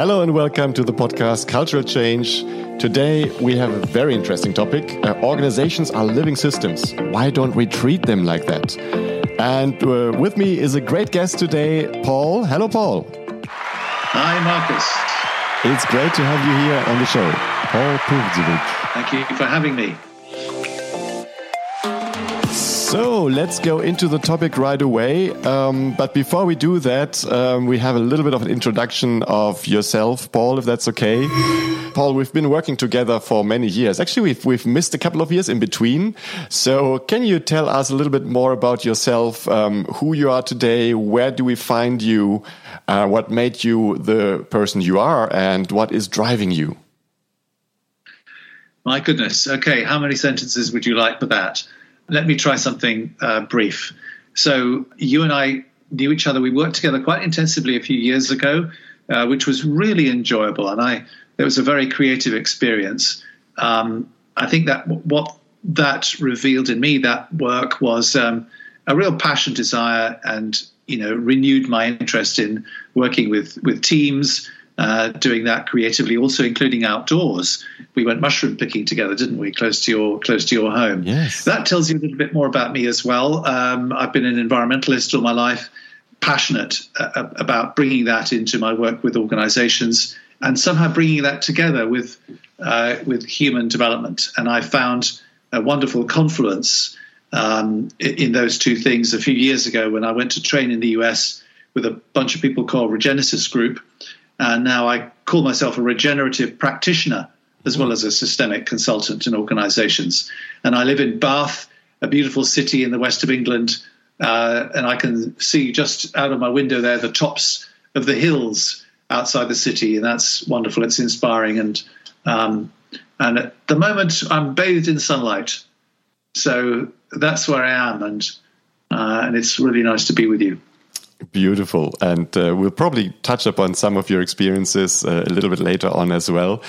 Hello and welcome to the podcast Cultural Change. Today we have a very interesting topic. Uh, organizations are living systems. Why don't we treat them like that? And uh, with me is a great guest today, Paul. Hello, Paul. Hi, Marcus. It's great to have you here on the show. Paul Pivcevic. Thank you for having me. So let's go into the topic right away. Um, but before we do that, um, we have a little bit of an introduction of yourself, Paul, if that's okay. Paul, we've been working together for many years. Actually, we've, we've missed a couple of years in between. So can you tell us a little bit more about yourself, um, who you are today, where do we find you, uh, what made you the person you are, and what is driving you? My goodness. Okay, how many sentences would you like for that? Let me try something uh, brief. So you and I knew each other. We worked together quite intensively a few years ago, uh, which was really enjoyable, and I it was a very creative experience. Um, I think that what that revealed in me that work was um, a real passion, desire, and you know renewed my interest in working with with teams, uh, doing that creatively, also including outdoors. We went mushroom picking together, didn't we? Close to your close to your home. Yes. That tells you a little bit more about me as well. Um, I've been an environmentalist all my life, passionate uh, about bringing that into my work with organisations and somehow bringing that together with uh, with human development. And I found a wonderful confluence um, in those two things a few years ago when I went to train in the US with a bunch of people called Regenesis Group and now I call myself a regenerative practitioner as well as a systemic consultant in organizations. And I live in Bath, a beautiful city in the west of England. Uh, and I can see just out of my window there the tops of the hills outside the city. And that's wonderful. It's inspiring. And, um, and at the moment, I'm bathed in sunlight. So that's where I am. And, uh, and it's really nice to be with you. Beautiful. And uh, we'll probably touch upon some of your experiences uh, a little bit later on as well.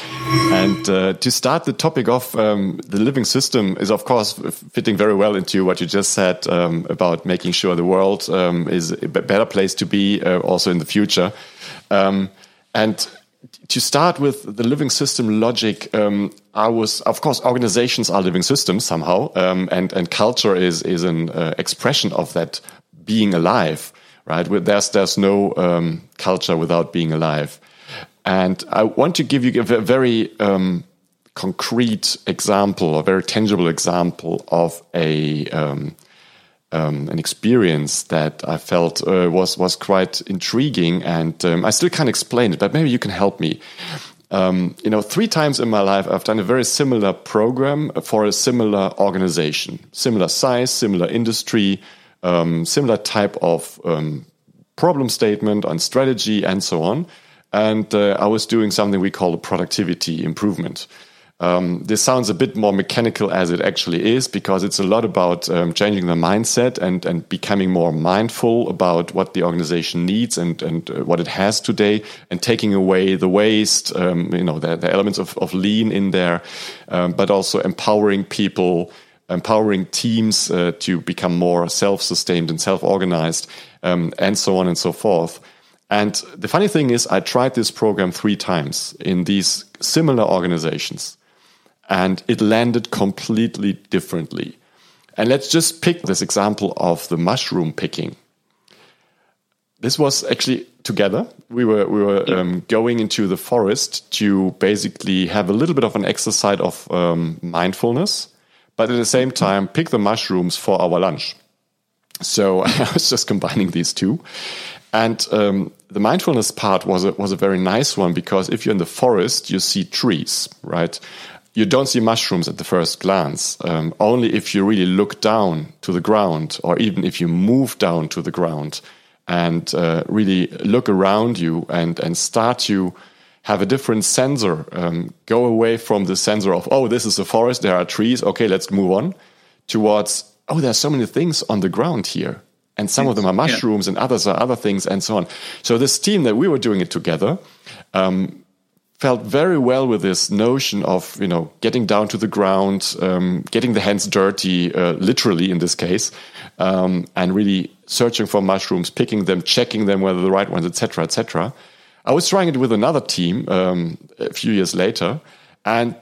And uh, to start the topic off, um, the living system is, of course, fitting very well into what you just said um, about making sure the world um, is a better place to be uh, also in the future. Um, and to start with the living system logic, um, I was, of course, organizations are living systems somehow, um, and and culture is is an uh, expression of that being alive right? There's there's no um, culture without being alive, and I want to give you a very um, concrete example, a very tangible example of a um, um an experience that I felt uh, was was quite intriguing, and um, I still can't explain it, but maybe you can help me. Um, you know, three times in my life, I've done a very similar program for a similar organization, similar size, similar industry, um, similar type of um, problem statement on strategy and so on. And uh, I was doing something we call a productivity improvement. Um, this sounds a bit more mechanical as it actually is because it's a lot about um, changing the mindset and, and becoming more mindful about what the organization needs and, and uh, what it has today and taking away the waste, um, you know, the, the, elements of, of lean in there, um, but also empowering people empowering teams uh, to become more self-sustained and self-organized, um, and so on and so forth. And the funny thing is, I tried this program three times in these similar organizations, and it landed completely differently. And let's just pick this example of the mushroom picking. This was actually together. We were we were um, going into the forest to basically have a little bit of an exercise of um, mindfulness but at the same time pick the mushrooms for our lunch. So I was just combining these two. And um, the mindfulness part was a, was a very nice one because if you're in the forest, you see trees, right? You don't see mushrooms at the first glance. Um, only if you really look down to the ground, or even if you move down to the ground and uh, really look around you and and start to have a different sensor. Um, go away from the sensor of, oh, this is a forest, there are trees, okay, let's move on, towards, oh, there are so many things on the ground here. And some of them are mushrooms yeah. and others are other things and so on. So this team that we were doing it together um, felt very well with this notion of, you know, getting down to the ground, um, getting the hands dirty, uh, literally in this case, um, and really searching for mushrooms, picking them, checking them whether the right ones, etc., etc I was trying it with another team um, a few years later, and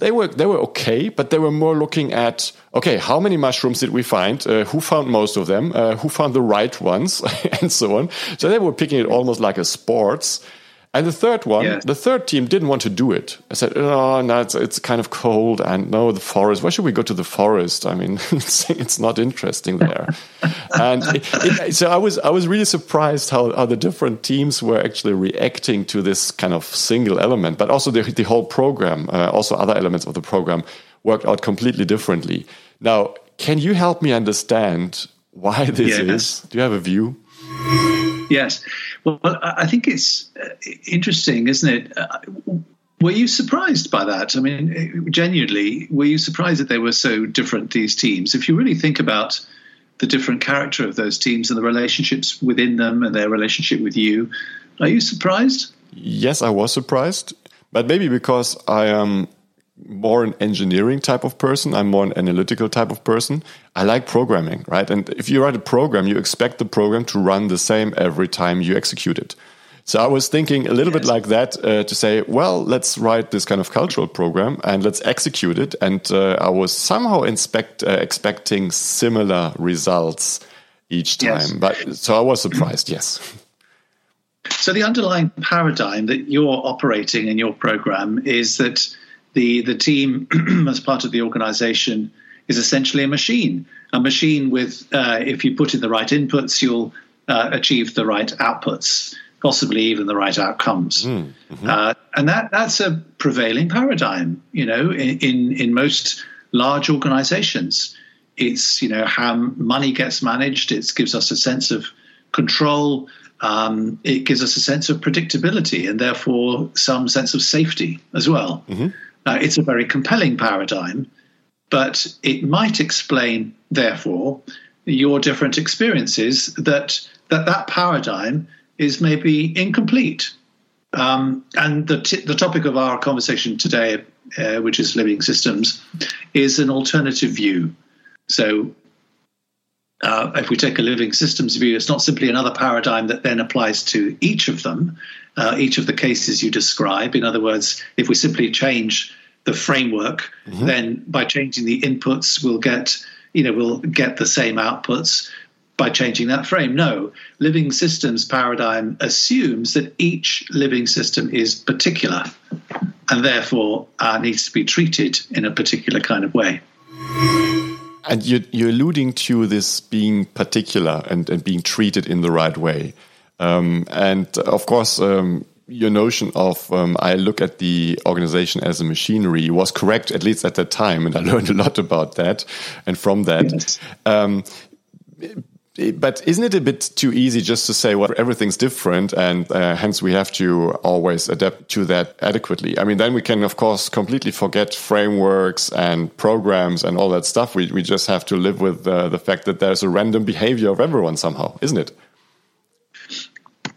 they were they were okay, but they were more looking at okay, how many mushrooms did we find? Uh, who found most of them? Uh, who found the right ones, and so on. So they were picking it almost like a sports. And the third one, yes. the third team didn't want to do it. I said, "Oh, no, it's, it's kind of cold, and no, the forest. Why should we go to the forest? I mean, it's, it's not interesting there." and it, it, so I was I was really surprised how, how the different teams were actually reacting to this kind of single element, but also the the whole program, uh, also other elements of the program worked out completely differently. Now, can you help me understand why this yes. is? Do you have a view? Yes. Well, I think it's uh, interesting, isn't it? Uh, were you surprised by that? I mean, genuinely, were you surprised that they were so different, these teams? If you really think about the different character of those teams and the relationships within them and their relationship with you, are you surprised? Yes, I was surprised, but maybe because I am more an engineering type of person. I'm more an analytical type of person. I like programming, right? And if you write a program, you expect the program to run the same every time you execute it. So I was thinking a little yes. bit like that uh, to say, well, let's write this kind of cultural program and let's execute it. And uh, I was somehow inspect, uh, expecting similar results each time. Yes. But so I was surprised. yes. So the underlying paradigm that you're operating in your program is that the the team as part of the organization is essentially a machine a machine with uh, if you put in the right inputs you'll uh, achieve the right outputs possibly even the right outcomes. Hmm, mm-hmm. uh, and that that's a prevailing paradigm you know in, in, in most large organizations. It's you know how money gets managed. It gives us a sense of control. Um, it gives us a sense of predictability and therefore some sense of safety as well. Mm-hmm. Uh, it's a very compelling paradigm, but it might explain, therefore, your different experiences that that, that paradigm is maybe incomplete. Um, and the, t- the topic of our conversation today, uh, which is living systems, is an alternative view. So, uh, if we take a living systems view, it's not simply another paradigm that then applies to each of them, uh, each of the cases you describe. In other words, if we simply change the framework, mm-hmm. then by changing the inputs, we'll get you know we'll get the same outputs by changing that frame. No, living systems paradigm assumes that each living system is particular and therefore uh, needs to be treated in a particular kind of way. And you're, you're alluding to this being particular and, and being treated in the right way. Um, and of course, um, your notion of um, I look at the organization as a machinery was correct, at least at that time, and I learned a lot about that and from that. Yes. Um, but isn't it a bit too easy just to say, well, everything's different, and uh, hence we have to always adapt to that adequately? I mean, then we can, of course, completely forget frameworks and programs and all that stuff. We, we just have to live with uh, the fact that there's a random behavior of everyone somehow, isn't it?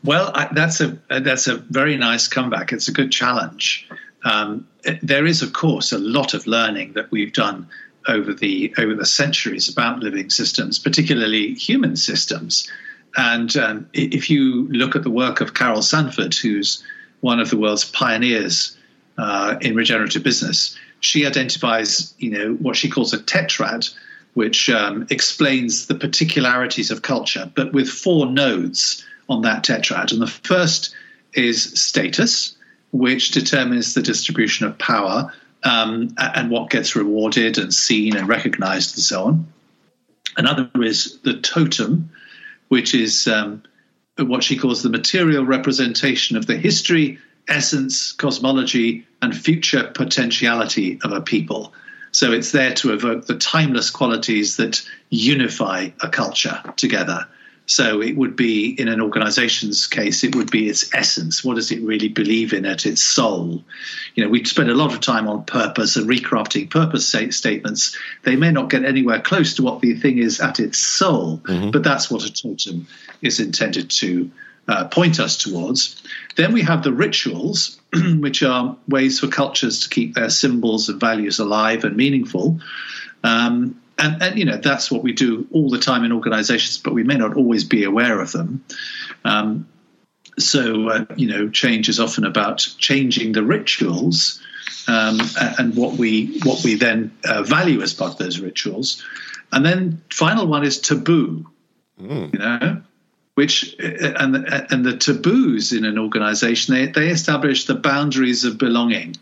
Well, I, that's a that's a very nice comeback. It's a good challenge. Um, there is, of course, a lot of learning that we've done over the over the centuries about living systems, particularly human systems. And um, if you look at the work of Carol Sanford, who's one of the world's pioneers uh, in regenerative business, she identifies, you know, what she calls a tetrad, which um, explains the particularities of culture, but with four nodes on that tetrad. And the first is status, which determines the distribution of power um, and what gets rewarded and seen and recognized and so on. Another is the totem, which is um, what she calls the material representation of the history, essence, cosmology, and future potentiality of a people. So it's there to evoke the timeless qualities that unify a culture together. So it would be, in an organization's case, it would be its essence. What does it really believe in at its soul? You know, we spend a lot of time on purpose and recrafting purpose statements. They may not get anywhere close to what the thing is at its soul, mm-hmm. but that's what a totem is intended to uh, point us towards. Then we have the rituals, which are ways for cultures to keep their symbols and values alive and meaningful. Um, and, and, you know that's what we do all the time in organizations but we may not always be aware of them um, so, uh, you know, change is often about changing the rituals um, and what we what we then uh, value as part of those rituals. And then final one is taboo. Mm. You know, which uh, and and the taboos in an organization they they establish the boundaries of belonging.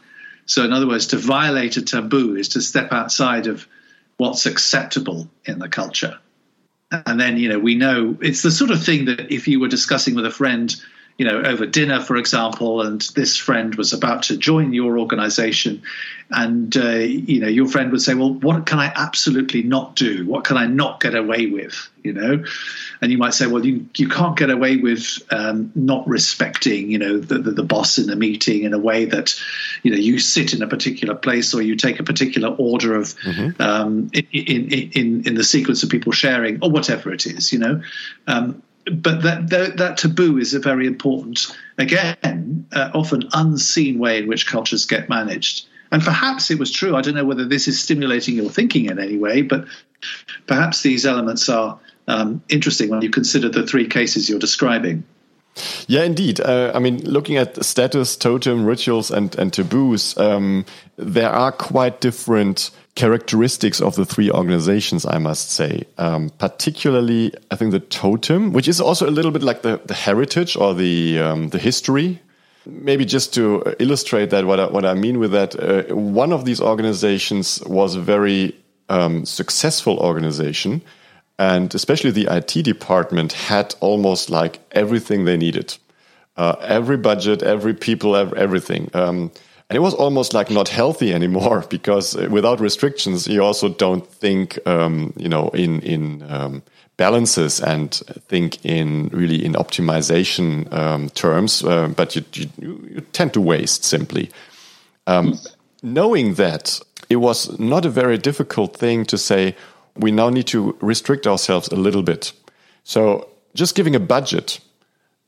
So, in other words, to violate a taboo is to step outside of what's acceptable in the culture. And then, you know, we know it's the sort of thing that if you were discussing with a friend you know, over dinner, for example, and this friend was about to join your organization, and uh, you know, your friend would say, "Well, what can I absolutely not do? What can I not get away with?" You know, and you might say, "Well, you you can't get away with um, not respecting, you know, the, the, the boss in the meeting in a way that, you know, you sit in a particular place or you take a particular order of mm-hmm. um, in, in, in in the sequence of people sharing or whatever it is, you know." Um, but that, that, that taboo is a very important, again, uh, often unseen way in which cultures get managed. And perhaps it was true. I don't know whether this is stimulating your thinking in any way, but perhaps these elements are um, interesting when you consider the three cases you're describing. Yeah, indeed. Uh, I mean, looking at status, totem, rituals, and, and taboos, um, there are quite different characteristics of the three organizations, I must say. Um, particularly, I think the totem, which is also a little bit like the, the heritage or the um, the history. Maybe just to illustrate that, what I, what I mean with that, uh, one of these organizations was a very um, successful organization, and especially the IT department had almost like everything they needed. Uh, every budget, every people, everything. Um, and it was almost like not healthy anymore because uh, without restrictions, you also don't think, um, you know, in in um, balances and think in really in optimization um, terms. Uh, but you, you, you tend to waste simply. Um, knowing that, it was not a very difficult thing to say. We now need to restrict ourselves a little bit. So just giving a budget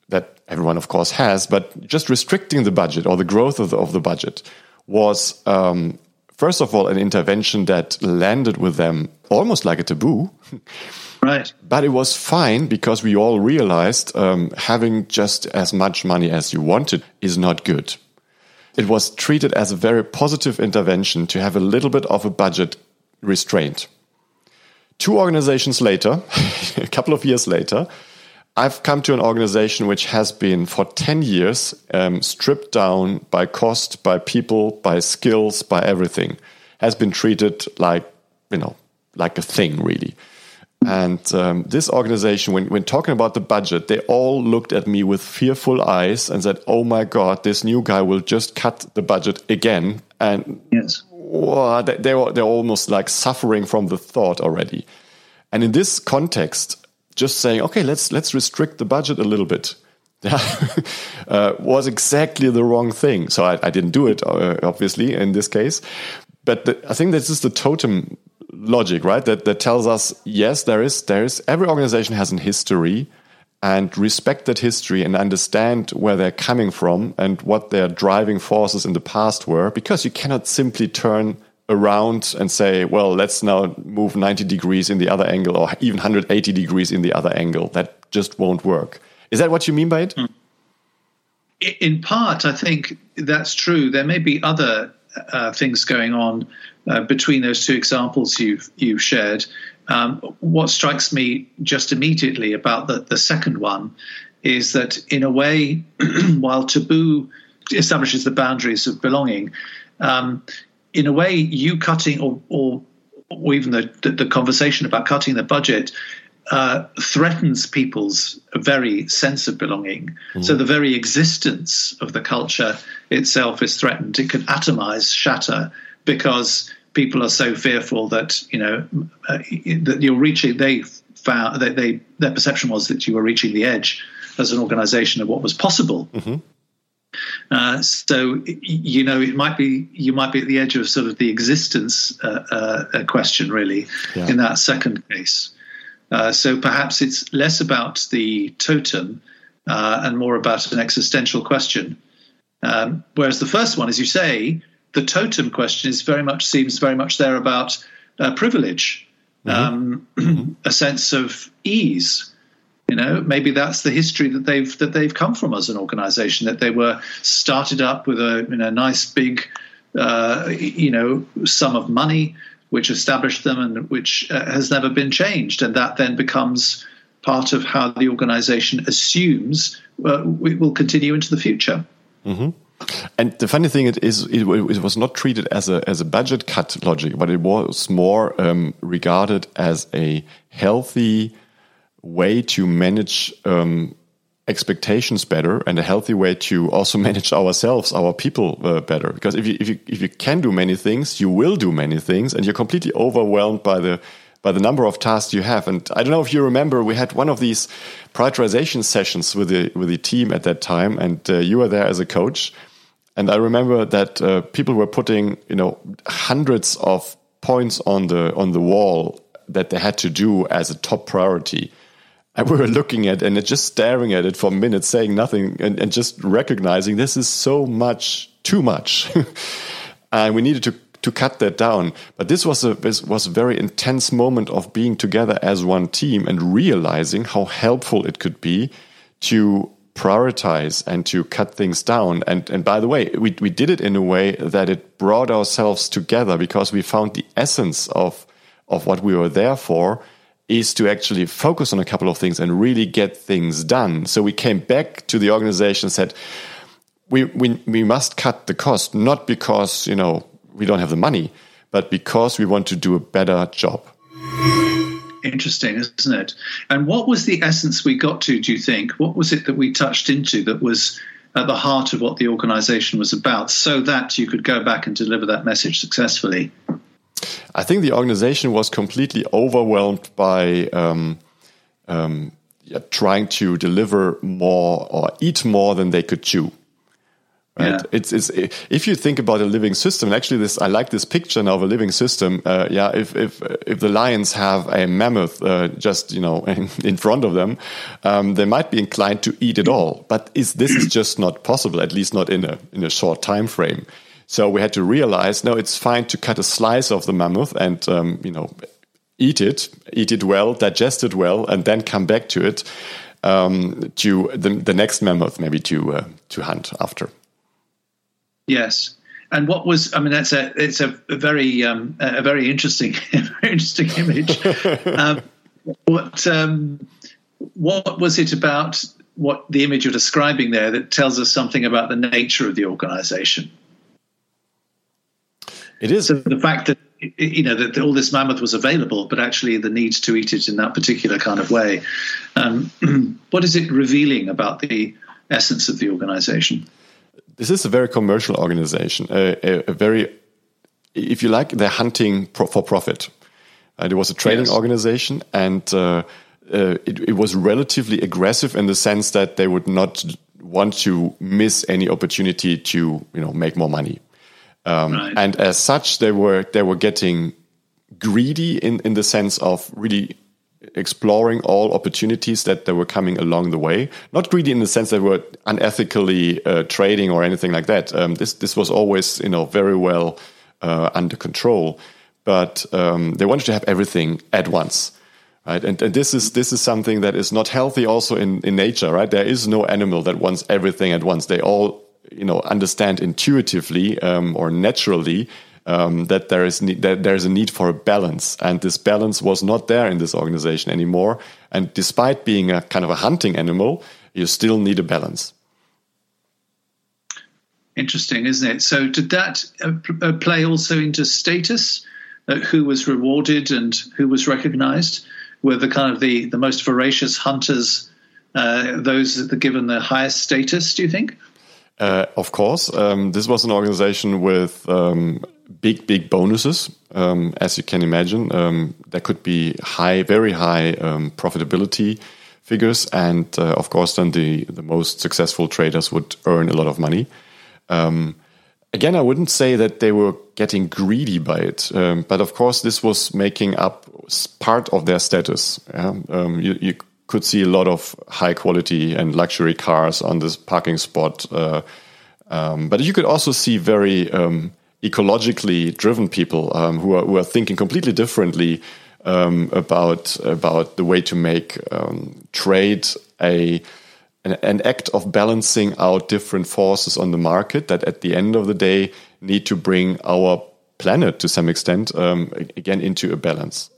that everyone, of course, has, but just restricting the budget or the growth of the, of the budget was, um, first of all, an intervention that landed with them almost like a taboo. Right. But it was fine because we all realized um, having just as much money as you wanted is not good. It was treated as a very positive intervention to have a little bit of a budget restraint. Two organizations later, a couple of years later, I've come to an organization which has been for 10 years um, stripped down by cost, by people, by skills, by everything, has been treated like, you know, like a thing, really. And um, this organization, when, when talking about the budget, they all looked at me with fearful eyes and said, Oh my God, this new guy will just cut the budget again. And yes. Well, they, they were, they're almost like suffering from the thought already. And in this context, just saying, okay, let's let's restrict the budget a little bit, uh, was exactly the wrong thing. So I, I didn't do it, uh, obviously, in this case. But the, I think this is the totem logic, right? That that tells us, yes, there is there is every organization has an history, and respect that history and understand where they're coming from and what their driving forces in the past were, because you cannot simply turn around and say, well, let's now move 90 degrees in the other angle or even 180 degrees in the other angle. That just won't work. Is that what you mean by it? Hmm. In part, I think that's true. There may be other uh, things going on uh, between those two examples you've you've shared. Um, what strikes me just immediately about the, the second one is that, in a way, while taboo establishes the boundaries of belonging, um, in a way, you cutting or, or, or even the, the, the, conversation about cutting the budget uh, threatens people's very sense of belonging. Mm. So the very existence of the culture itself is threatened. It can atomize, shatter, because people are so fearful that you know uh, that you're reaching. They found that they their perception was that you were reaching the edge as an organization of what was possible. Mm-hmm. Uh, so you know it might be you might be at the edge of sort of the existence uh, uh, question really yeah. in that second case. Uh, so perhaps it's less about the totem uh, and more about an existential question. Um, whereas the first one, as you say, the totem question is very much seems very much there about privilege, mm-hmm. Um, a sense of ease. You know, maybe that's the history that they've that they've come from as an organisation. That they were started up with a you know, nice big, uh, you know, sum of money which established them and which uh, has never been changed, and that then becomes part of how the organisation assumes uh, we will continue into the future. Mm-hmm. And the funny thing is, it, it, was not treated as a as a budget cut logic, but it was more um, regarded as a healthy way to manage um, expectations better and a healthy way to also manage ourselves, our people uh, better. Because if you if you if you can do many things, you will do many things, and you're completely overwhelmed by the by the number of tasks you have. And I don't know if you remember, we had one of these prioritization sessions with the with the team at that time, and uh, you were there as a coach. And I remember that uh, people were putting, you know, hundreds of points on the on the wall that they had to do as a top priority. And we were looking at and just staring at it for minutes, saying nothing, and, and just recognizing this is so much, too much. and we needed to to cut that down. But this was a this was a very intense moment of being together as one team and realizing how helpful it could be to prioritize and to cut things down. And and by the way, we we did it in a way that it brought ourselves together because we found the essence of of what we were there for is to actually focus on a couple of things and really get things done. So we came back to the organization and said we we we must cut the cost not because, you know, we don't have the money, but because we want to do a better job. Interesting, isn't it? And what was the essence we got to, do you think? What was it that we touched into that was at the heart of what the organization was about so that you could go back and deliver that message successfully? I think the organization was completely overwhelmed by um, um, yeah, trying to deliver more or eat more than they could chew. Right? Yeah. It's, it's if you think about a living system. Actually, this I like this picture now of a living system. Uh, yeah, if if if the lions have a mammoth uh, just you know in, in front of them, um, they might be inclined to eat it all. But is this is just not possible? At least not in a in a short time frame. So we had to realize no, it's fine to cut a slice of the mammoth and um, you know eat it, eat it well, digest it well, and then come back to it um, to the, the next mammoth maybe to uh, to hunt after. Yes. And what was? I mean, that's a it's a, a very um, a very interesting very interesting image. um, what um, what was it about? What the image you're describing there that tells us something about the nature of the organisation? It is so the fact that you know that all this mammoth was available, but actually the need to eat it in that particular kind of way. Um, what is it revealing about the essence of the organisation? This is a very commercial organization, a, a, a very, if you like, they're hunting pro for profit. Uh, it was a trading yes. organization, and uh, uh, it, it, was relatively aggressive in the sense that they would not want to miss any opportunity to, you know, make more money. Um, right. And as such, they were they were getting greedy in in the sense of really exploring all opportunities that were coming along the way. Not greedy in the sense that were unethically uh, trading or anything like that. Um, this this was always you know very well uh, under control, but um, they wanted to have everything at once. Right, and, and this is this is something that is not healthy. Also in, in nature, right? There is no animal that wants everything at once. They all, you know, understand intuitively um, or naturally um, that there is that there's a need for a balance, and this balance was not there in this organization anymore. And despite being a kind of a hunting animal, you still need a balance. Interesting, isn't it? So, did that uh, uh play also into status? Uh, who was rewarded and who was recognized? Were the kind of the, the most voracious hunters uh, those that given the highest status? Do you think? Uh, of course, um, this was an organization with um, big, big bonuses. Um, as you can imagine, um, there could be high, very high um, profitability figures, and uh, of course, then the the most successful traders would earn a lot of money. Um, again, I wouldn't say that they were getting greedy by it, but of course, this was making up part of their status. Yeah? You, you, could see a lot of high quality and luxury cars on this parking spot. Uh, but you could also see very ecologically driven people um, who are who are thinking completely differently um, about about the way to make um, trade a an, an, act of balancing out different forces on the market that at the end of the day need to bring our planet to some extent um, again into a balance.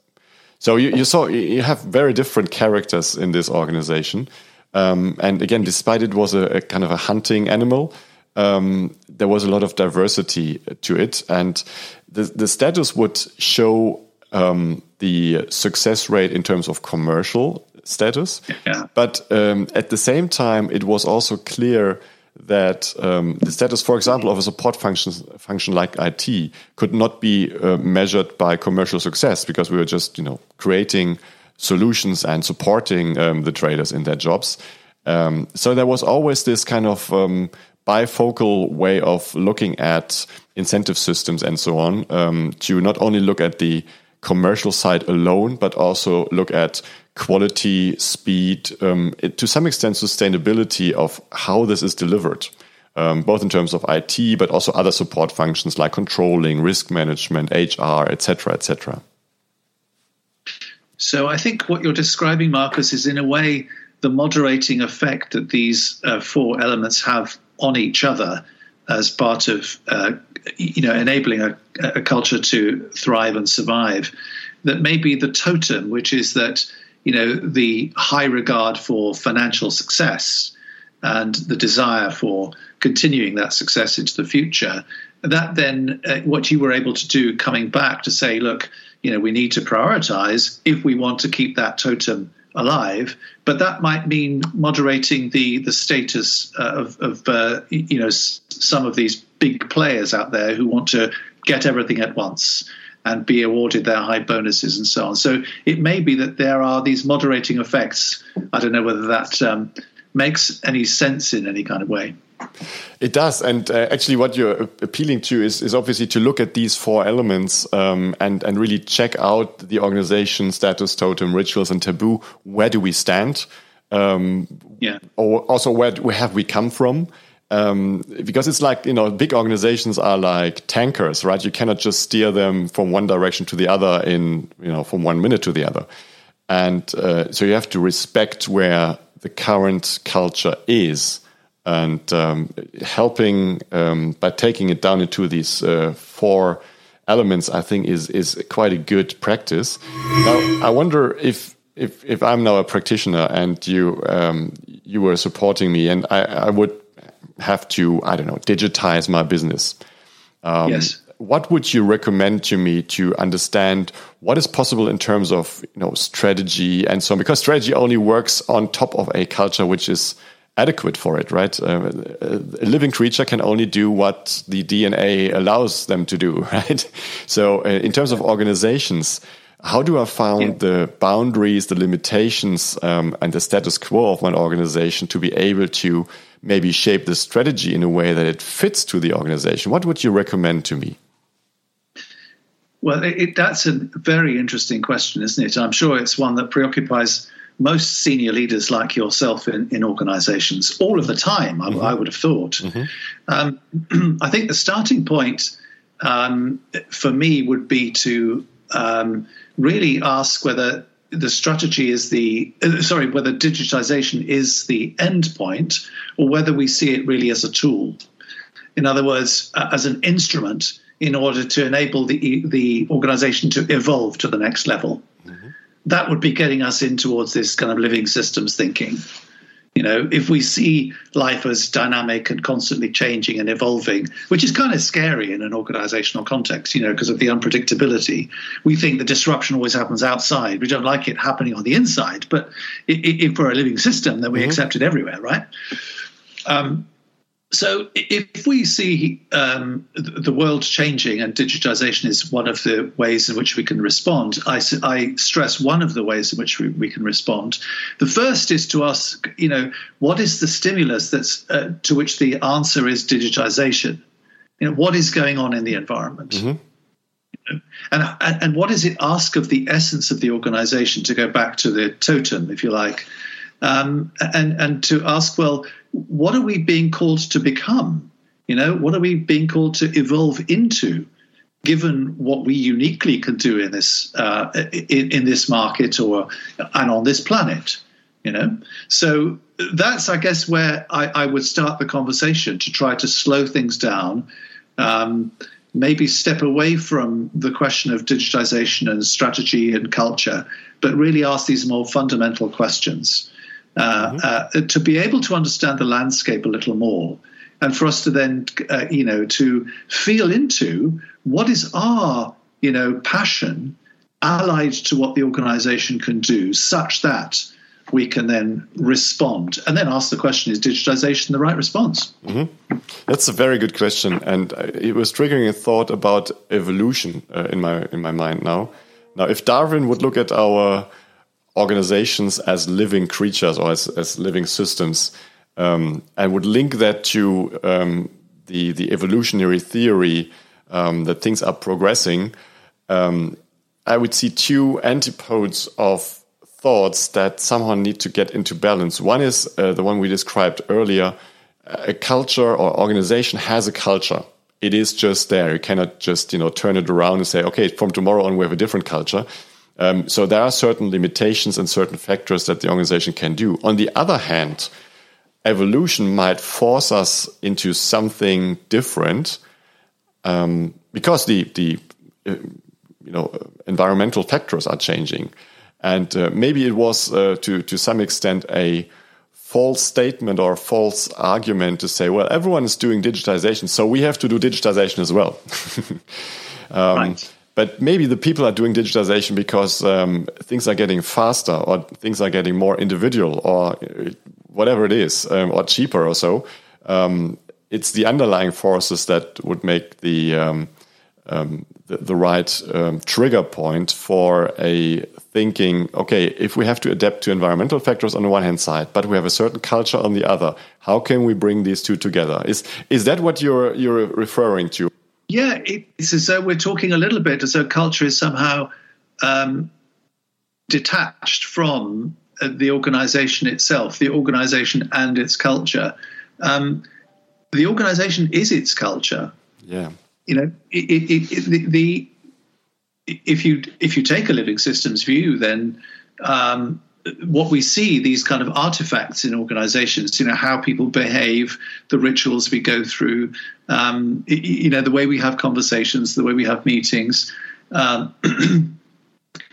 So you, you, saw you have very different characters in this organization, um, and again, despite it was a, a kind of a hunting animal, um, there was a lot of diversity to it, and the the status would show um, the success rate in terms of commercial status. Yeah. But um, at the same time, it was also clear that um, the status, for example, of a support function function like IT could not be uh, measured by commercial success because we were just, you know, creating solutions and supporting um, the traders in their jobs. Um, so there was always this kind of um, bifocal way of looking at incentive systems and so on um, to not only look at the commercial side alone, but also look at quality, speed, um, it, to some extent, sustainability of how this is delivered, um, both in terms of IT, but also other support functions like controlling, risk management, HR, etc., etc. So I think what you're describing, Marcus, is in a way the moderating effect that these uh, four elements have on each other as part of uh, you know enabling a, a, culture to thrive and survive that may be the totem which is that you know the high regard for financial success and the desire for continuing that success into the future that then uh, what you were able to do coming back to say look you know we need to prioritize if we want to keep that totem alive, but that might mean moderating the the status uh, of, of uh, you know some of these big players out there who want to get everything at once and be awarded their high bonuses and so on. So it may be that there are these moderating effects. I don't know whether that um, makes any sense in any kind of way. It does, and uh, actually, what you're appealing to is, is obviously to look at these four elements um, and and really check out the organization status, totem, rituals, and taboo. Where do we stand? Um, yeah. Or also, where where have we come from? Um, because it's like you know, big organizations are like tankers, right? You cannot just steer them from one direction to the other in you know from one minute to the other, and uh, so you have to respect where the current culture is and um, helping um, by taking it down into these uh, four elements, I think is is quite a good practice. Now, I wonder if if if I'm now a practitioner and you um, you were supporting me, and I, I, would have to I don't know digitize my business. Um, yes. What would you recommend to me to understand what is possible in terms of you know strategy and so on? Because strategy only works on top of a culture which is adequate for it, right? Uh, a living creature can only do what the DNA allows them to do, right? So, uh, in terms of organizations, how do I find yeah. the boundaries, the limitations, um, and the status quo of my organization to be able to maybe shape the strategy in a way that it fits to the organization? What would you recommend to me? Well, it, that's a very interesting question, isn't it? I'm sure it's one that preoccupies most senior leaders like yourself in, in organizations all of the time, I, mm-hmm. I would have thought. Mm-hmm. Um, I think the starting point um, for me would be to um, really ask whether the strategy is the uh, sorry whether digitization is the end point or whether we see it really as a tool. In other words uh, as an instrument in order to enable the the organization to evolve to the next level. Mm-hmm. That would be getting us in towards this kind of living systems thinking. You know, if we see life as dynamic and constantly changing and evolving, which is kind of scary in an organizational context, you know, because of the unpredictability, we think the disruption always happens outside. We don't like it happening on the inside. But if we're a living system, then we mm-hmm. accept it everywhere, right? Um, so if we see um, the world changing and digitization is one of the ways in which we can respond, I, I stress one of the ways in which we, we, can respond. The first is to ask, you know, what is the stimulus that's uh, to which the answer is digitization? You know, what is going on in the environment? Mm-hmm. And, and, and what does it ask of the essence of the organization to go back to the totem, if you like, um, and and to ask, well, what are we being called to become? You know, what are we being called to evolve into? given what we uniquely can do in this uh, in, in, this market or and on this planet you know so that's i guess where I, I would start the conversation to try to slow things down um, maybe step away from the question of digitization and strategy and culture but really ask these more fundamental questions mm-hmm. uh, to be able to understand the landscape a little more and for us to then, uh, you know, to feel into what is our, you know, passion allied to what the organization can do, such that we can then respond and then ask the question is digitization the right response mm-hmm. that's a very good question and it was triggering a thought about evolution uh, in my in my mind now now if darwin would look at our organizations as living creatures or as, as living systems um, and would link that to um, the the evolutionary theory um, that things are progressing, um, I would see two antipodes of thoughts that somehow need to get into balance. One is uh, the one we described earlier. A culture or organization has a culture. It is just there. You cannot just you know turn it around and say, okay, from tomorrow on we have a different culture. Um, so there are certain limitations and certain factors that the organization can do. On the other hand, evolution might force us into something different um, because the the uh, you know environmental factors are changing, and uh, maybe it was uh, to to some extent a false statement or false argument to say, well, everyone is doing digitization, so we have to do digitization as well. um, right. But maybe the people are doing digitization because um, things are getting faster or things are getting more individual or uh, whatever it is, um, or cheaper or so. Um, it's the underlying forces that would make the um, um the, the, right um, trigger point for a thinking. Okay, if we have to adapt to environmental factors on the one hand side, but we have a certain culture on the other, how can we bring these two together? Is is that what you're you're referring to? Yeah, it's as though we're talking a little bit as though culture is somehow um, detached from uh, the organization itself, the organization and its culture. Um, the organization is its culture. Yeah. You know, it, it, it, the, the, if you if you take a living systems view, then um, what we see these kind of artifacts in organizations you know how people behave the rituals we go through um, you know the way we have conversations the way we have meetings um,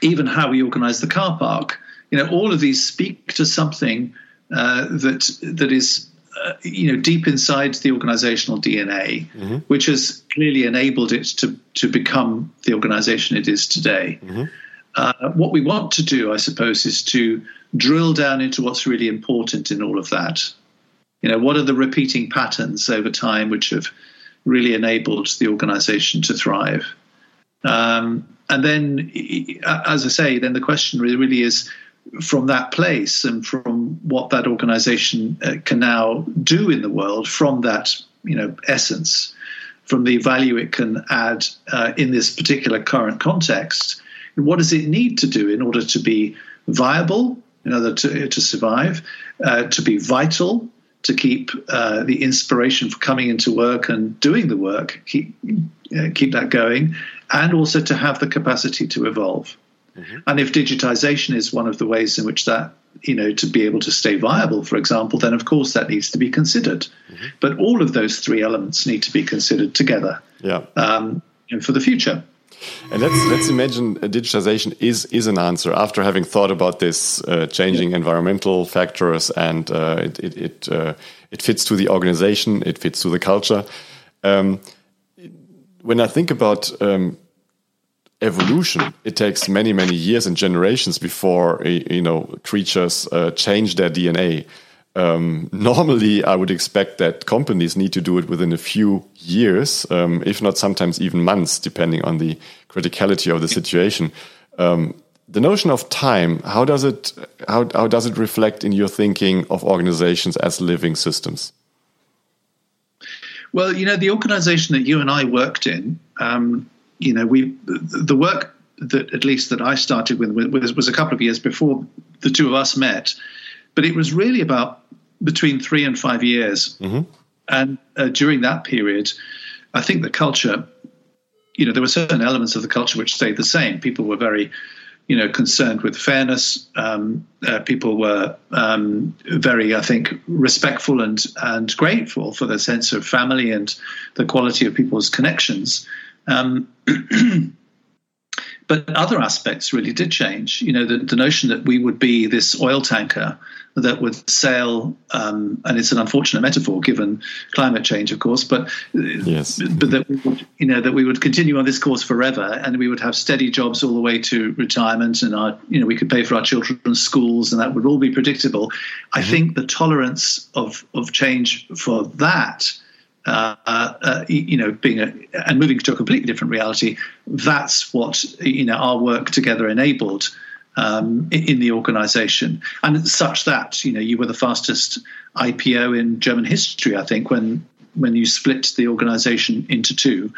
even how we organize the car park you know, all of these speak to something uh, that that is uh, you know deep inside the organizational DNA, mm-hmm. which has clearly enabled it to to become the organization it is today. Mm-hmm. Uh, what we want to do, I suppose, is to drill down into what's really important in all of that. You know, what are the repeating patterns over time which have really enabled the organization to thrive? Um, and then, as I say, then the question really, is from that place and from what that organization uh, can now do in the world from that you know essence from the value it can add uh, in this particular current context what does it need to do in order to be viable in order to, to survive uh, to be vital to keep uh, the inspiration for coming into work and doing the work keep uh, keep that going and also to have the capacity to evolve Mm-hmm. And if digitization is one of the ways in which that, you know, to be able to stay viable, for example, then of course that needs to be considered. Mm-hmm. But all of those three elements need to be considered together. Yeah. Um, for the future. And let's let's imagine digitization is is an answer after having thought about this uh, changing yeah. environmental factors and uh, it it it, uh, it, fits to the organization, it fits to the culture. Um, when I think about um, evolution. It takes many, many years and generations before you know creatures uh, change their DNA. Um, normally, I would expect that companies need to do it within a few years, um, if not sometimes even months, depending on the criticality of the situation. Um, the notion of time, how does it how, how does it reflect in your thinking of organizations as living systems? Well, you know, the organization that you and I worked in, um, you know, we the work that at least that I started with was, was a couple of years before the two of us met, but it was really about between three and five years, mm-hmm. and uh, during that period, I think the culture you know, there were certain elements of the culture which stayed the same. People were very, you know, concerned with fairness. Um, uh, people were um, very, I think, respectful and and grateful for the sense of family and the quality of people's connections. Um, but other aspects really did change. You know, the, the notion that we would be this oil tanker that would sail, um, and it's an unfortunate metaphor given climate change, of course, but yes. but that we would, you know, that we would continue on this course forever, and we would have steady jobs all the way to retirement, and our, you know, we could pay for our children's schools, and that would all be predictable. Mm-hmm. I think the tolerance of of change for that. Uh, uh, you know, being a, and moving to a completely different reality. That's what you know our work together enabled um, in the organization, and such that you know you were the fastest IPO in German history, I think, when when you split the organization into two,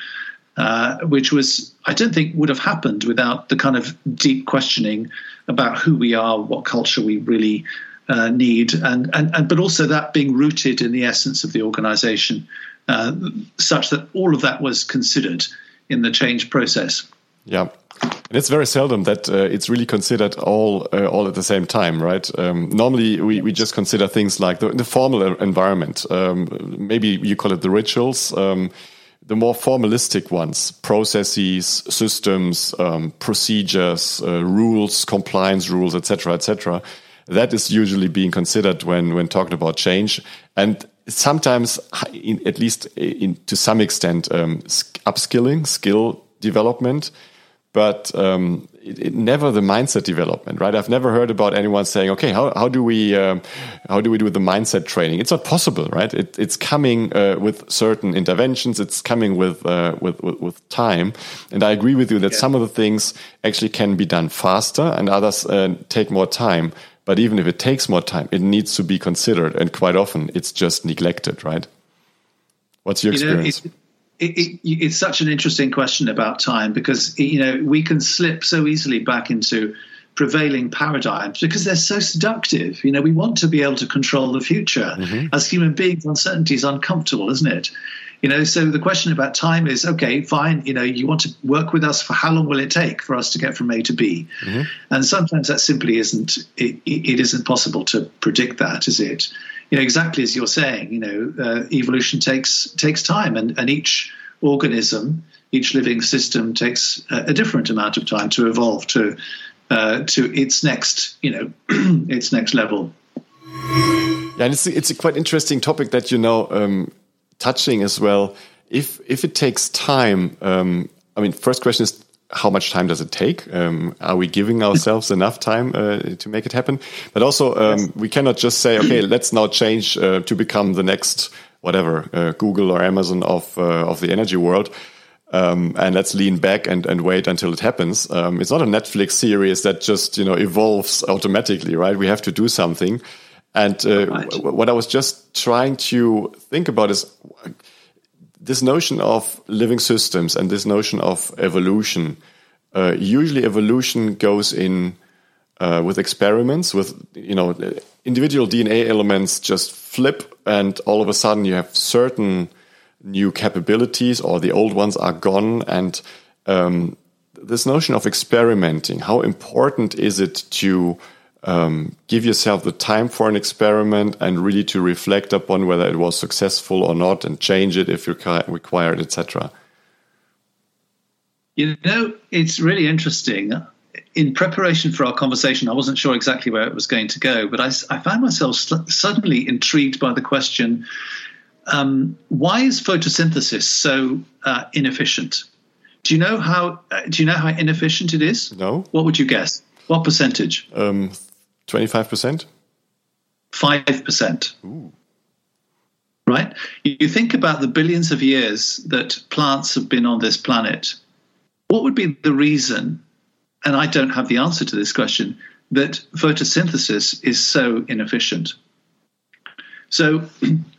uh, which was I don't think would have happened without the kind of deep questioning about who we are, what culture we really uh, need, and, and and but also that being rooted in the essence of the organization, uh, such that all of that was considered in the change process. Yeah. And it's very seldom that uh, it's really considered all uh, all at the same time, right? Um, normally, we, we just consider things like the, the formal environment. Um, maybe you call it the rituals. Um, the more formalistic ones, processes, systems, um, procedures, uh, rules, compliance rules, etc., etc. That is usually being considered when when talking about change, and sometimes, in, at least in, to some extent, um, upskilling, skill development but um, it, it, never the mindset development, right? I've never heard about anyone saying, "Okay, how, how do we um, how do we do the mindset training?" It's not possible, right? It, it's coming uh, with certain interventions. It's coming with, uh, with, with with time, and I agree with you that yeah. some of the things actually can be done faster, and others uh, take more time. But even if it takes more time, it needs to be considered, and quite often it's just neglected, right? What's your experience? You know, it, it, it's such an interesting question about time because you know we can slip so easily back into prevailing paradigms because they're so seductive. You know, we want to be able to control the future. Mm-hmm. As human beings, uncertainty is uncomfortable, isn't it? You know, so the question about time is okay, fine. You know, you want to work with us for how long will it take for us to get from A to B? Mm-hmm. And sometimes that simply isn't. It, it isn't possible to predict that, is it? you know, exactly as you're saying, you know, uh, evolution takes takes time, and, and each organism, each living system takes a, a different amount of time to evolve to uh, to its next, you know, its next level. Yeah, and it's it's a quite interesting topic that you know um, touching as well. If if it takes time, um, I mean, first question is how much time does it take? Um, are we giving ourselves enough time uh, to make it happen? But also, um, yes. we cannot just say, okay, let's now change uh, to become the next whatever uh, Google or Amazon of uh, of the energy world. Um, and let's lean back and, and wait until it happens. Um, it's not a Netflix series that just you know evolves automatically, right? We have to do something. And uh, right. what I was just trying to think about is this notion of living systems and this notion of evolution. Uh, usually, evolution goes in uh, with experiments, with you know individual DNA elements just flip, and all of a sudden you have certain new capabilities, or the old ones are gone. And um, this notion of experimenting, how important is it to um, give yourself the time for an experiment and really to reflect upon whether it was successful or not and change it if required, etc. You know, it's really interesting. In preparation for our conversation, I wasn't sure exactly where it was going to go, but I, I found myself suddenly intrigued by the question um, why is photosynthesis so uh, inefficient? Do you know how? Uh, do you know how inefficient it is? No. What would you guess? What percentage? Um, 25%? 5%. Right? You think about the billions of years that plants have been on this planet. What would be the reason, and I don't have the answer to this question, that photosynthesis is so inefficient? So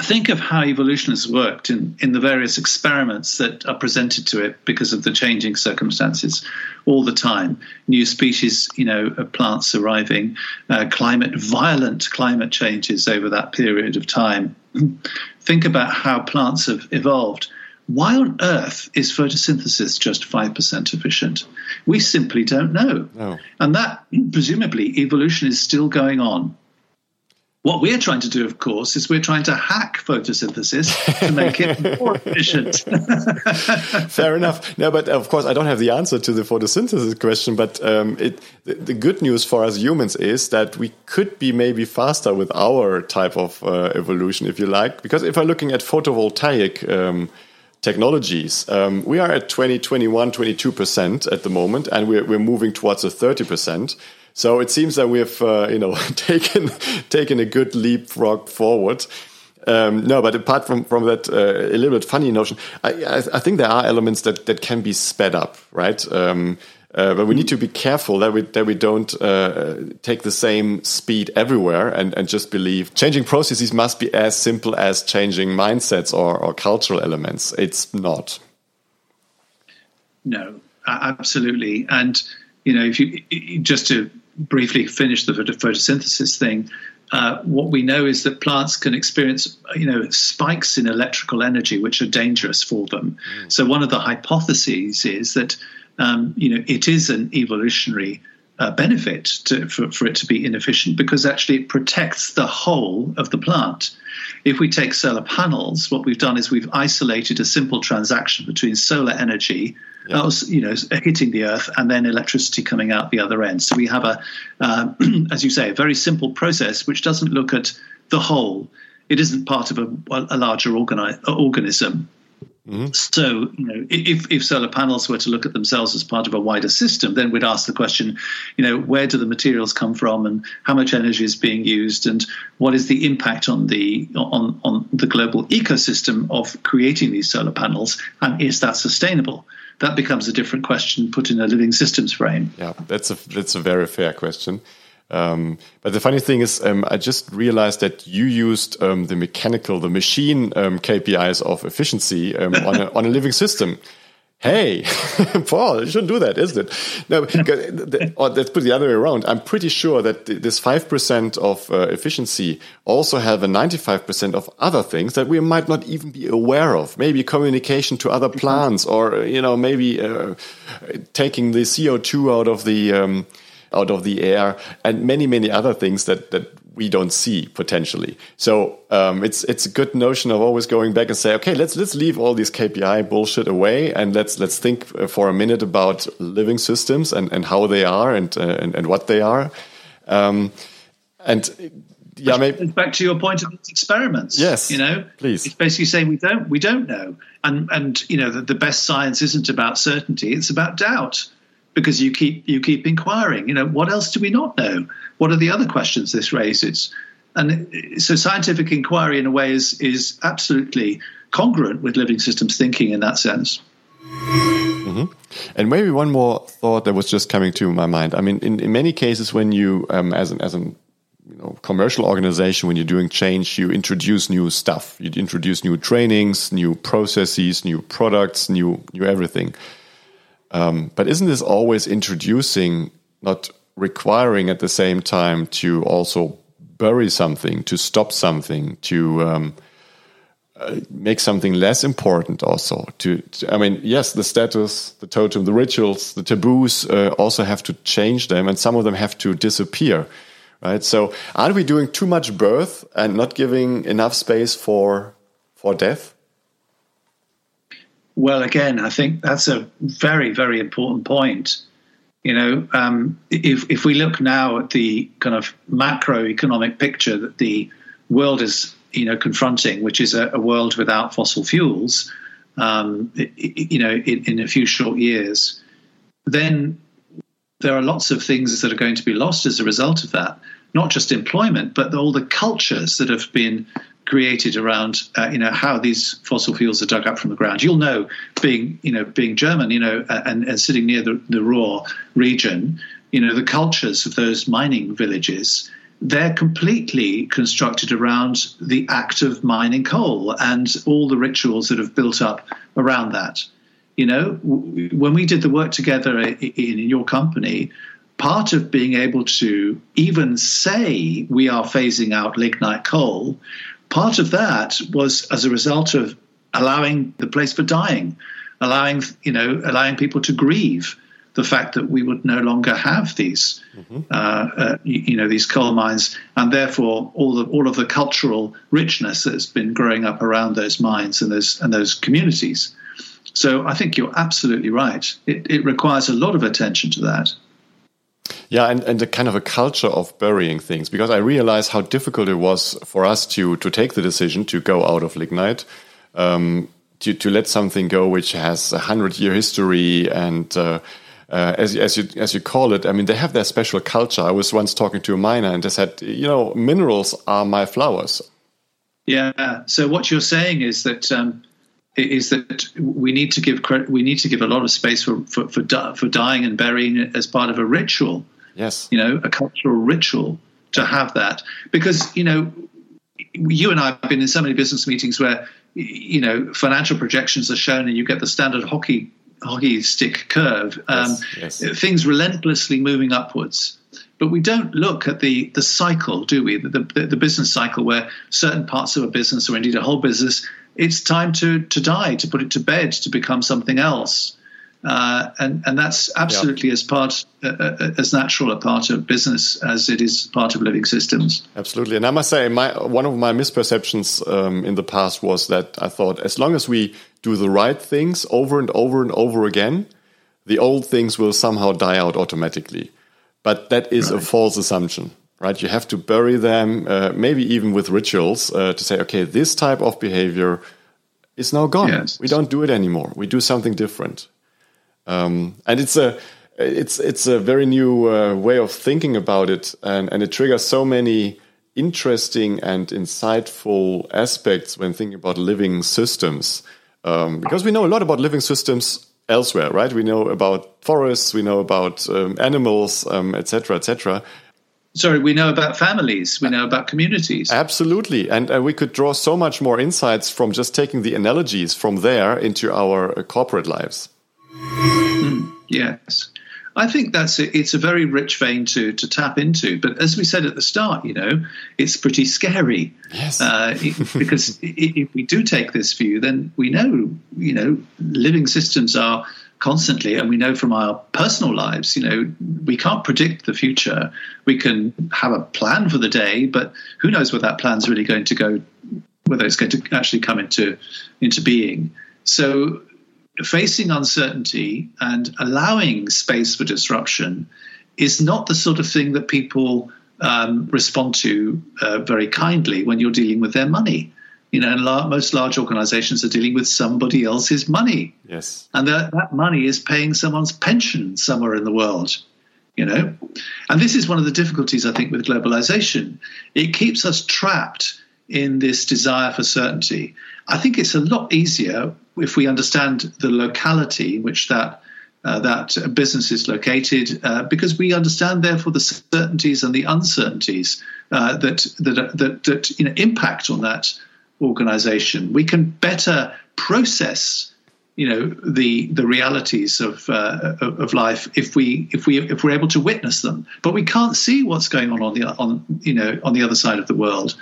think of how evolution has worked in, in the various experiments that are presented to it because of the changing circumstances all the time. New species, you know, of plants arriving, uh, climate, violent climate changes over that period of time. think about how plants have evolved. why on earth is photosynthesis just 5% efficient? We simply don't know. No. And that, presumably, evolution is still going on. What we're trying to do, of course, is we're trying to hack photosynthesis to make it more efficient. Fair enough. No, but of course, I don't have the answer to the photosynthesis question. But um, it, the, the, good news for us humans is that we could be maybe faster with our type of uh, evolution, if you like. Because if I'm looking at photovoltaic um, technologies, um, we are at 20, 21, 22% at the moment, and we're, we're moving towards a 30%. So it seems that we have, uh, you know, taken taken a good leapfrog forward. Um, no, but apart from from that, uh, a little bit funny notion, I, I, I, think there are elements that that can be sped up, right? Um, uh, but we need to be careful that we that we don't uh, take the same speed everywhere and, and just believe changing processes must be as simple as changing mindsets or, or cultural elements. It's not. No, absolutely, and you know, if you just to briefly finish the photosynthesis thing, uh, what we know is that plants can experience, you know, spikes in electrical energy which are dangerous for them. Mm. So one of the hypotheses is that, um, you know, it is an evolutionary uh, benefit to, for, for it to be inefficient because actually it protects the whole of the plant. If we take solar panels, what we've done is we've isolated a simple transaction between solar energy yeah. was you know hitting the earth and then electricity coming out the other end so we have a uh, as you say a very simple process which doesn't look at the whole it isn't part of a, a larger organi- organism Mm-hmm. So, you know, if, if solar panels were to look at themselves as part of a wider system, then we'd ask the question, you know, where do the materials come from, and how much energy is being used, and what is the impact on the on on the global ecosystem of creating these solar panels, and is that sustainable? That becomes a different question put in a living systems frame. Yeah, that's a that's a very fair question. Um, but the funny thing is, um, I just realized that you used um, the mechanical, the machine um, KPIs of efficiency um, on, a, on a living system. Hey, Paul, you shouldn't do that, isn't it? No, or let's put it the other way around. I'm pretty sure that this 5% of uh, efficiency also have a 95% of other things that we might not even be aware of. Maybe communication to other plants or, you know, maybe uh, taking the CO2 out of the, um, out of the air and many, many other things that, that we don't see potentially. So um, it's it's a good notion of always going back and say, okay, let's let's leave all these KPI bullshit away and let's let's think uh, for a minute about living systems and, and how they are and, uh, and and what they are. Um, and yeah, maybe back to your point of experiments. Yes, you know, please. It's basically saying we don't we don't know, and and you know the, the best science isn't about certainty; it's about doubt because you keep you keep inquiring. You know, what else do we not know? What are the other questions this raises? And so, scientific inquiry, in a way, is is absolutely congruent with living systems thinking in that sense. Mm-hmm. And maybe one more thought that was just coming to my mind. I mean, in, in many cases, when you, um, as an as an you know, commercial organization, when you're doing change, you introduce new stuff. You introduce new trainings, new processes, new products, new new everything. Um, but isn't this always introducing, not requiring at the same time to also bury something, to stop something, to um, uh, make something less important also to, to, i mean yes the status the totem the rituals the taboos uh, also have to change them and some of them have to disappear right? So aren't we doing too much birth and not giving enough space for for death well, again, I think that's a very, very important point. You know, um, if if we look now at the kind of macroeconomic picture that the world is, you know, confronting, which is a, a world without fossil fuels, um, it, you know, in, in a few short years, then there are lots of things that are going to be lost as a result of that. Not just employment, but all the cultures that have been created around uh, you know how these fossil fuels are dug up from the ground. You'll know, being you know being German, you know, and, and sitting near the, the Ruhr region, you know, the cultures of those mining villages. They're completely constructed around the act of mining coal and all the rituals that have built up around that. You know, when we did the work together in your company, part of being able to even say we are phasing out lignite coal part of that was as a result of allowing the place for dying, allowing you know allowing people to grieve the fact that we would no longer have these mm-hmm. uh, uh, you, you, know these coal mines, and therefore all the all of the cultural richness that's been growing up around those mines and those and those communities. So I think you're absolutely right. It, it requires a lot of attention to that. Yeah, and, and kind of a culture of burying things because I realized how difficult it was for us to to take the decision to go out of lignite, um, to to let something go which has a hundred year history and. Uh, uh, as, as you as you call it, I mean, they have their special culture. I was once talking to a miner, and they said, you know, minerals are my flowers. Yeah. So what you're saying is that um, is that we need to give we need to give a lot of space for for for, for dying and burying as part of a ritual. Yes, you know, a cultural ritual to have that because you know, you and I have been in so many business meetings where you know financial projections are shown and you get the standard hockey hockey stick curve, um, yes, yes. things relentlessly moving upwards. But we don't look at the the cycle, do we? The, the, the business cycle where certain parts of a business or indeed a whole business it's time to to die, to put it to bed, to become something else. Uh, and and that's absolutely as part uh, uh, as natural a part of business as it is part of living systems. Absolutely, and I must say, my one of my misperceptions um, in the past was that I thought as long as we do the right things over and over and over again, the old things will somehow die out automatically. But that is right. a false assumption right? You have to bury them, uh, maybe even with rituals, uh, to say, okay, this type of behavior is now gone. Yes. We don't do it anymore. We do something different. Um, and it's a it's it's a very new uh, way of thinking about it, and, and it triggers so many interesting and insightful aspects when thinking about living systems. Um, because we know a lot about living systems elsewhere, right? We know about forests, we know about um, animals, etc., um, etc. Et sorry, we know about families, we know about communities. Absolutely. And uh, we could draw so much more insights from just taking the analogies from there into our uh, corporate lives. Mm, yes. I think that's a, it's a very rich vein to to tap into. But as we said at the start, you know, it's pretty scary. Yes. Uh, because if we do take this view, then we know, you know, living systems are constantly and we know from our personal lives you know we can't predict the future we can have a plan for the day but who knows where that plan's really going to go whether it's going to actually come into into being so facing uncertainty and allowing space for disruption is not the sort of thing that people um, respond to uh, very kindly when you're dealing with their money you know, and la- most large organizations are dealing with somebody else's money. Yes. And that, that money is paying someone's pension somewhere in the world, you know. And this is one of the difficulties, I think, with globalization. It keeps us trapped in this desire for certainty. I think it's a lot easier if we understand the locality in which that uh, that business is located, uh, because we understand, therefore, the certainties and the uncertainties uh, that, that that that you know impact on that organization. We can better process, you know, the the realities of uh, of life if we if we if we're able to witness them. But we can't see what's going on on the on you know on the other side of the world.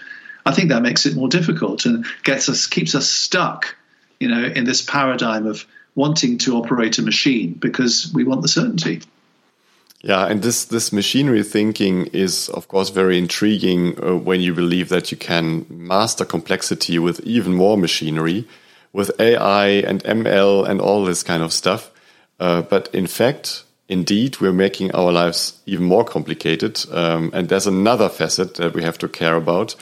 I think that makes it more difficult and gets us keeps us stuck, you know, in this paradigm of wanting to operate a machine because we want the certainty. Yeah, and this this machinery thinking is of course very intriguing uh, when you believe that you can master complexity with even more machinery, with AI and ML and all this kind of stuff. Uh, but in fact, indeed, we're making our lives even more complicated. Um, and there's another facet that we have to care about.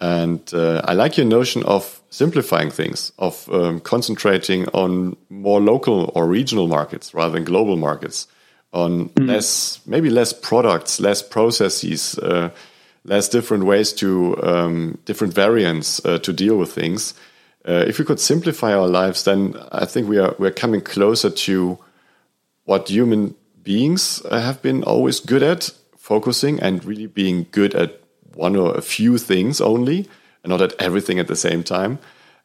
And uh, I like your notion of simplifying things, of um, concentrating on more local or regional markets rather than global markets on mm. less, maybe less products, less processes, uh, less different ways to um, different variants uh, to deal with things. Uh, if we could simplify our lives, then I think we are we're coming closer to what human beings have been always good at, focusing and really being good at one or a few things only, and not at everything at the same time.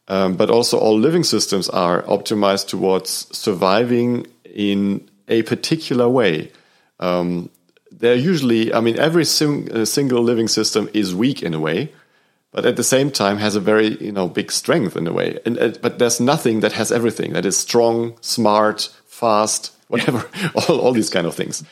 Um, but also, all living systems are optimized towards surviving in a particular way. Um, they're usually, I mean, every sing, uh, single living system is weak in a way, but at the same time has a very you know big strength in a way. And uh, but there's nothing that has everything that is strong, smart, fast, whatever, all, all these kind of things.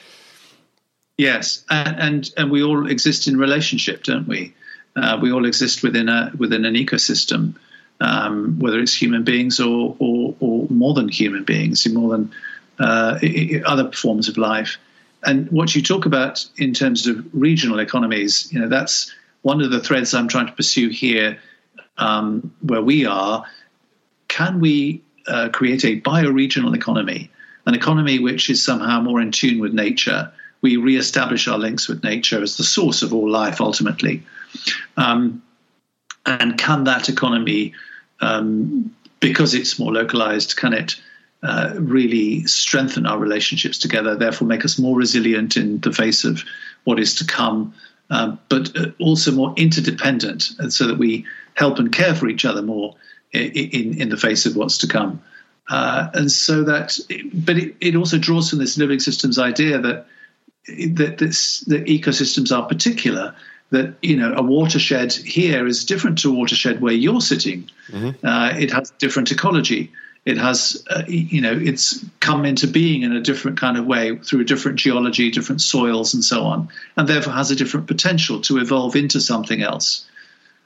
Yes, and, and and we all exist in relationship, don't we? Uh, we all exist within a within an ecosystem, um, whether it's human beings or, or, or more than human beings, more than uh, other forms of life. And what you talk about in terms of regional economies, you know, that's one of the threads I'm trying to pursue here, um, where we are. Can we uh, create a bioregional economy, an economy which is somehow more in tune with nature? We re-establish our links with nature as the source of all life, ultimately. Um, and can that economy, um, because it's more localized, can it uh, really strengthen our relationships together, therefore make us more resilient in the face of what is to come, uh, but uh, also more interdependent, so that we help and care for each other more in, in, in the face of what's to come. Uh, and so that, but it, it also draws from this living systems idea that that this, the ecosystems are particular that you know a watershed here is different to a watershed where you're sitting. Mm-hmm. Uh, it has different ecology. It has, uh, you know, it's come into being in a different kind of way through a different geology, different soils, and so on, and therefore has a different potential to evolve into something else.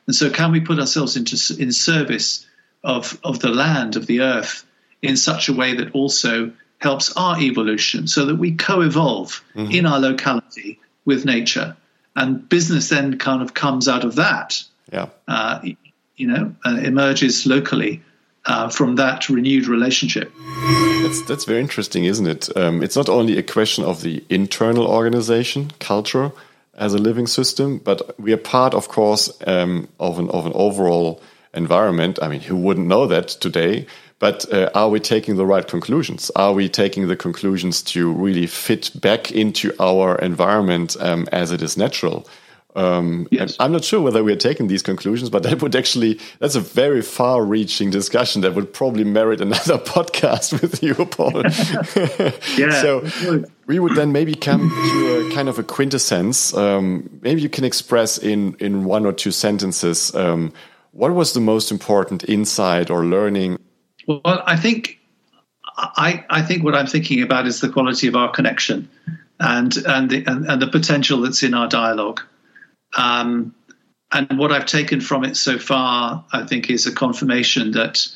And so, can we put ourselves into in service of of the land, of the earth, in such a way that also helps our evolution, so that we co-evolve mm-hmm. in our locality with nature? and business then kind of comes out of that. Yeah. Uh, you know, uh, emerges locally uh, from that renewed relationship. That's that's very interesting, isn't it? Um, it's not only a question of the internal organization, culture, as a living system, but we are part, of course, um, of an of an overall environment. I mean, who wouldn't know that today? But uh, are we taking the right conclusions? Are we taking the conclusions to really fit back into our environment um, as it is natural? Um, yes. I'm not sure whether we are taking these conclusions, but that would actually, that's a very far reaching discussion that would probably merit another podcast with you, Paul. yeah. so we would then maybe come to a kind of a quintessence. Um, maybe you can express in, in one or two sentences um, what was the most important insight or learning well, I think I, I think what I'm thinking about is the quality of our connection and and the and, and the potential that's in our dialogue. Um, and what I've taken from it so far, I think, is a confirmation that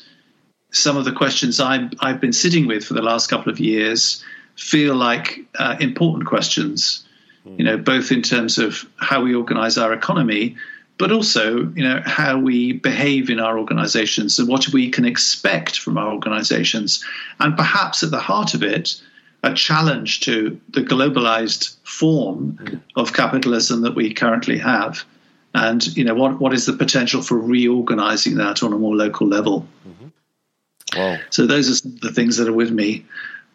some of the questions i have been sitting with for the last couple of years feel like uh, important questions. Mm. You know, both in terms of how we organize our economy, but also you know how we behave in our organizations and what we can expect from our organizations and perhaps at the heart of it a challenge to the globalized form mm. of capitalism that we currently have and you know what what is the potential for reorganizing that on a more local level mm-hmm. wow. so those are the things that are with me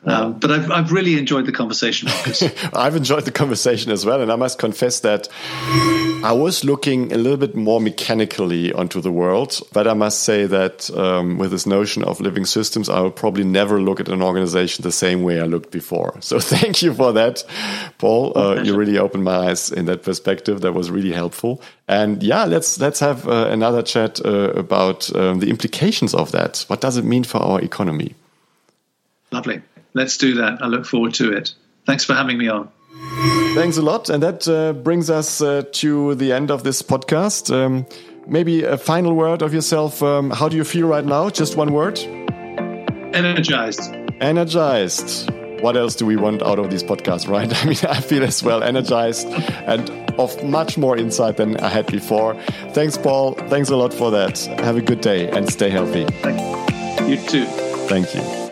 um, but I've, I've really enjoyed the conversation, I've enjoyed the conversation as well. And I must confess that I was looking a little bit more mechanically onto the world. But I must say that um, with this notion of living systems, I will probably never look at an organization the same way I looked before. So thank you for that, Paul. Uh, you really opened my eyes in that perspective. That was really helpful. And yeah, let's let's have uh, another chat uh, about um, the implications of that. What does it mean for our economy? Lovely let's do that. I look forward to it. Thanks for having me on. Thanks a lot. And that uh, brings us uh, to the end of this podcast. Um, maybe a final word of yourself. Um, how do you feel right now? Just one word? Energized. Energized. What else do we want out of these podcasts, right? I mean, I feel as well energized and of much more insight than I had before. Thanks, Paul. Thanks a lot for that. Have a good day and stay healthy. Thank you. You too. Thank you.